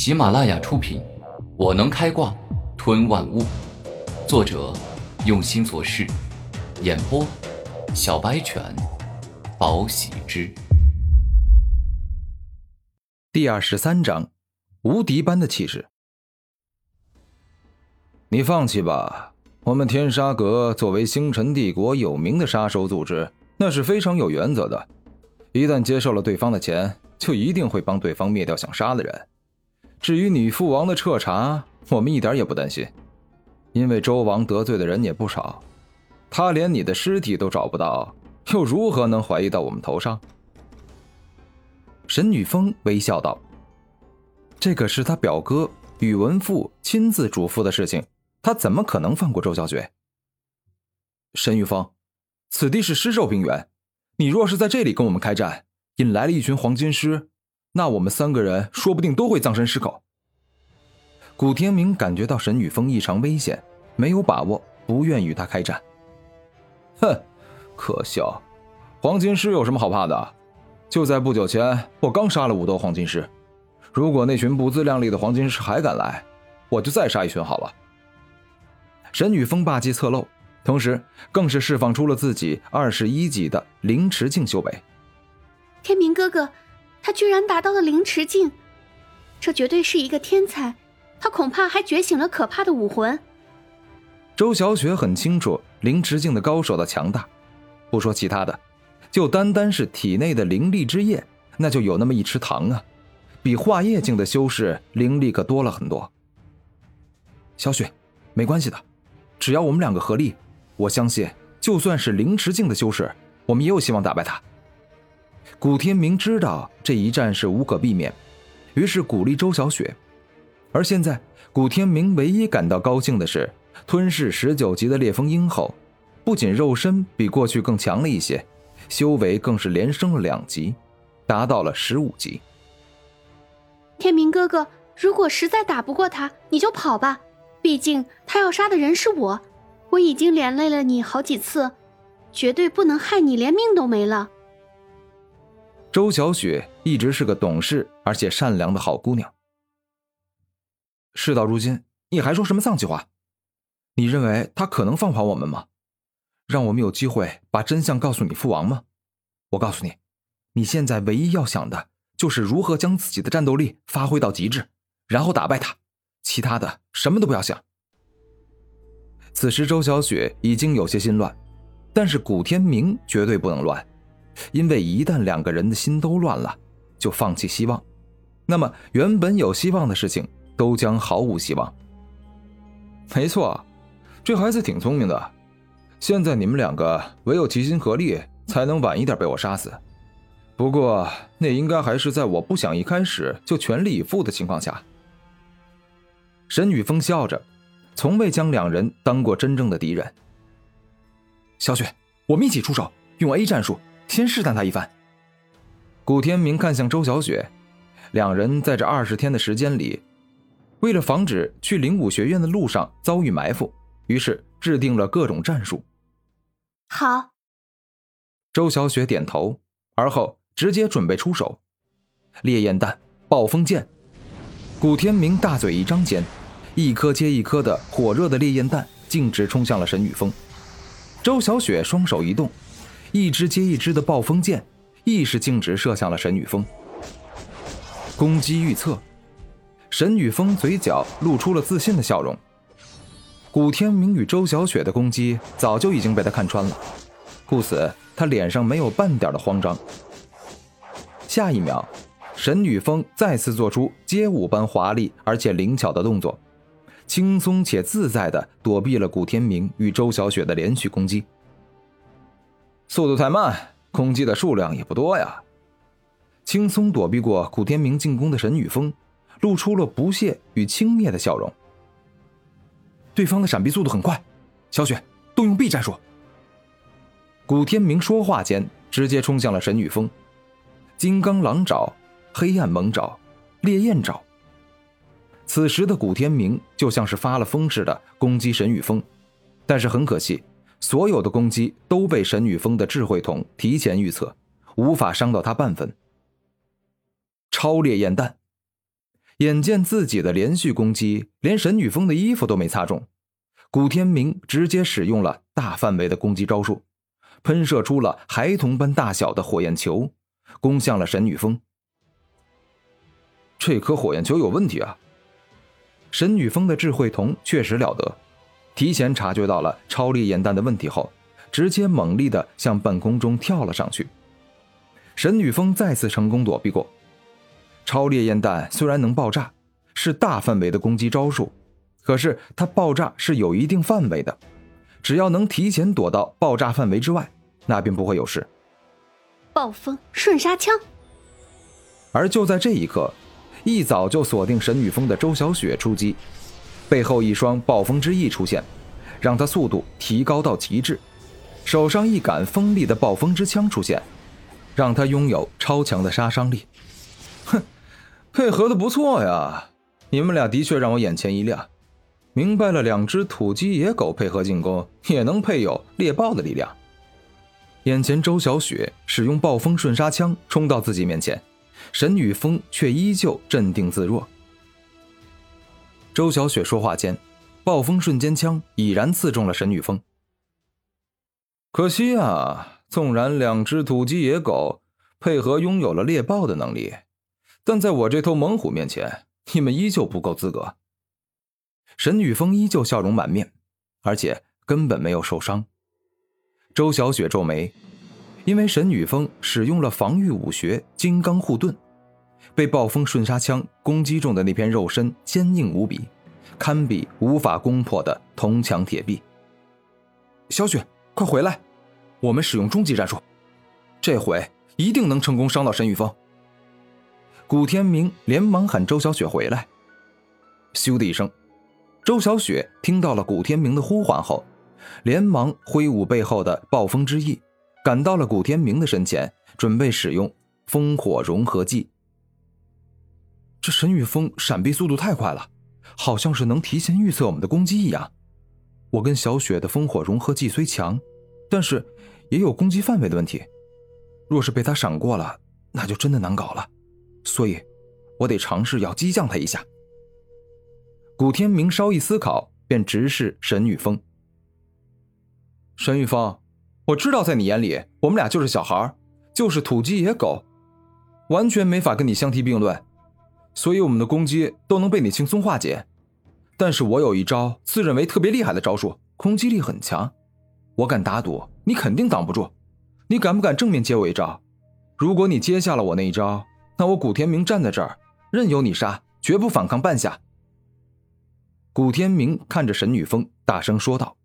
喜马拉雅出品，《我能开挂吞万物》，作者用心做事，演播小白犬，宝喜之。第二十三章，无敌般的气势。你放弃吧，我们天杀阁作为星辰帝国有名的杀手组织，那是非常有原则的。一旦接受了对方的钱，就一定会帮对方灭掉想杀的人。至于你父王的彻查，我们一点也不担心，因为周王得罪的人也不少，他连你的尸体都找不到，又如何能怀疑到我们头上？沈雨峰微笑道：“这可是他表哥宇文富亲自嘱咐的事情，他怎么可能放过周小雪？”沈玉峰，此地是尸兽冰原，你若是在这里跟我们开战，引来了一群黄金尸。那我们三个人说不定都会葬身尸口。古天明感觉到沈雨峰异常危险，没有把握，不愿与他开战。哼，可笑！黄金师有什么好怕的？就在不久前，我刚杀了五头黄金师。如果那群不自量力的黄金师还敢来，我就再杀一群好了。沈雨峰霸气侧漏，同时更是释放出了自己二十一级的凌迟境修为。天明哥哥。他居然达到了凌迟境，这绝对是一个天才。他恐怕还觉醒了可怕的武魂。周小雪很清楚凌迟境的高手的强大，不说其他的，就单单是体内的灵力之液，那就有那么一池塘啊，比化液境的修士灵力可多了很多。小雪，没关系的，只要我们两个合力，我相信就算是凌迟境的修士，我们也有希望打败他。古天明知道这一战是无可避免，于是鼓励周小雪。而现在，古天明唯一感到高兴的是，吞噬十九级的烈风鹰后，不仅肉身比过去更强了一些，修为更是连升了两级，达到了十五级。天明哥哥，如果实在打不过他，你就跑吧，毕竟他要杀的人是我，我已经连累了你好几次，绝对不能害你连命都没了。周小雪一直是个懂事而且善良的好姑娘。事到如今，你还说什么丧气话？你认为他可能放跑我们吗？让我们有机会把真相告诉你父王吗？我告诉你，你现在唯一要想的就是如何将自己的战斗力发挥到极致，然后打败他，其他的什么都不要想。此时，周小雪已经有些心乱，但是古天明绝对不能乱。因为一旦两个人的心都乱了，就放弃希望，那么原本有希望的事情都将毫无希望。没错，这孩子挺聪明的。现在你们两个唯有齐心合力，才能晚一点被我杀死。不过那应该还是在我不想一开始就全力以赴的情况下。沈雨峰笑着，从未将两人当过真正的敌人。小雪，我们一起出手，用 A 战术。先试探他一番。古天明看向周小雪，两人在这二十天的时间里，为了防止去灵武学院的路上遭遇埋伏，于是制定了各种战术。好。周小雪点头，而后直接准备出手。烈焰弹、暴风剑。古天明大嘴一张间，一颗接一颗的火热的烈焰弹径直冲向了沈雨峰。周小雪双手一动。一支接一支的暴风剑，亦是径直射向了沈雨峰。攻击预测，沈雨峰嘴角露出了自信的笑容。古天明与周小雪的攻击早就已经被他看穿了，故此他脸上没有半点的慌张。下一秒，沈雨峰再次做出街舞般华丽而且灵巧的动作，轻松且自在地躲避了古天明与周小雪的连续攻击。速度太慢，攻击的数量也不多呀。轻松躲避过古天明进攻的神雨峰，露出了不屑与轻蔑的笑容。对方的闪避速度很快，小雪动用 B 战术。古天明说话间，直接冲向了神雨峰。金刚狼爪、黑暗猛爪、烈焰爪。此时的古天明就像是发了疯似的攻击神雨峰，但是很可惜。所有的攻击都被沈女峰的智慧瞳提前预测，无法伤到他半分。超烈焰弹，眼见自己的连续攻击，连沈女峰的衣服都没擦中，古天明直接使用了大范围的攻击招数，喷射出了孩童般大小的火焰球，攻向了沈女峰。这颗火焰球有问题啊！沈女峰的智慧瞳确实了得，提前察觉到了超烈焰弹的问题后，直接猛力的向半空中跳了上去。沈雨峰再次成功躲避过。超烈焰弹虽然能爆炸，是大范围的攻击招数，可是它爆炸是有一定范围的，只要能提前躲到爆炸范围之外，那便不会有事。暴风瞬杀枪。而就在这一刻。一早就锁定沈雨峰的周小雪出击，背后一双暴风之翼出现，让他速度提高到极致。手上一杆锋利的暴风之枪出现，让他拥有超强的杀伤力。哼，配合的不错呀！你们俩的确让我眼前一亮，明白了两只土鸡野狗配合进攻也能配有猎豹的力量。眼前周小雪使用暴风瞬杀枪冲到自己面前。沈雨峰却依旧镇定自若。周小雪说话间，暴风瞬间枪已然刺中了沈雨峰。可惜啊，纵然两只土鸡野狗配合拥有了猎豹的能力，但在我这头猛虎面前，你们依旧不够资格。沈雨峰依旧笑容满面，而且根本没有受伤。周小雪皱眉。因为沈雨峰使用了防御武学金刚护盾，被暴风瞬杀枪攻击中的那片肉身坚硬无比，堪比无法攻破的铜墙铁壁。小雪，快回来！我们使用终极战术，这回一定能成功伤到沈玉峰。古天明连忙喊周小雪回来。咻的一声，周小雪听到了古天明的呼唤后，连忙挥舞背后的暴风之翼。赶到了古天明的身前，准备使用烽火融合技。这沈雨峰闪避速度太快了，好像是能提前预测我们的攻击一样。我跟小雪的烽火融合技虽强，但是也有攻击范围的问题。若是被他闪过了，那就真的难搞了。所以，我得尝试要激将他一下。古天明稍一思考，便直视沈雨峰。沈雨峰。我知道，在你眼里，我们俩就是小孩就是土鸡野狗，完全没法跟你相提并论，所以我们的攻击都能被你轻松化解。但是我有一招自认为特别厉害的招数，攻击力很强，我敢打赌你肯定挡不住。你敢不敢正面接我一招？如果你接下了我那一招，那我古天明站在这儿，任由你杀，绝不反抗半下。古天明看着沈女峰，大声说道。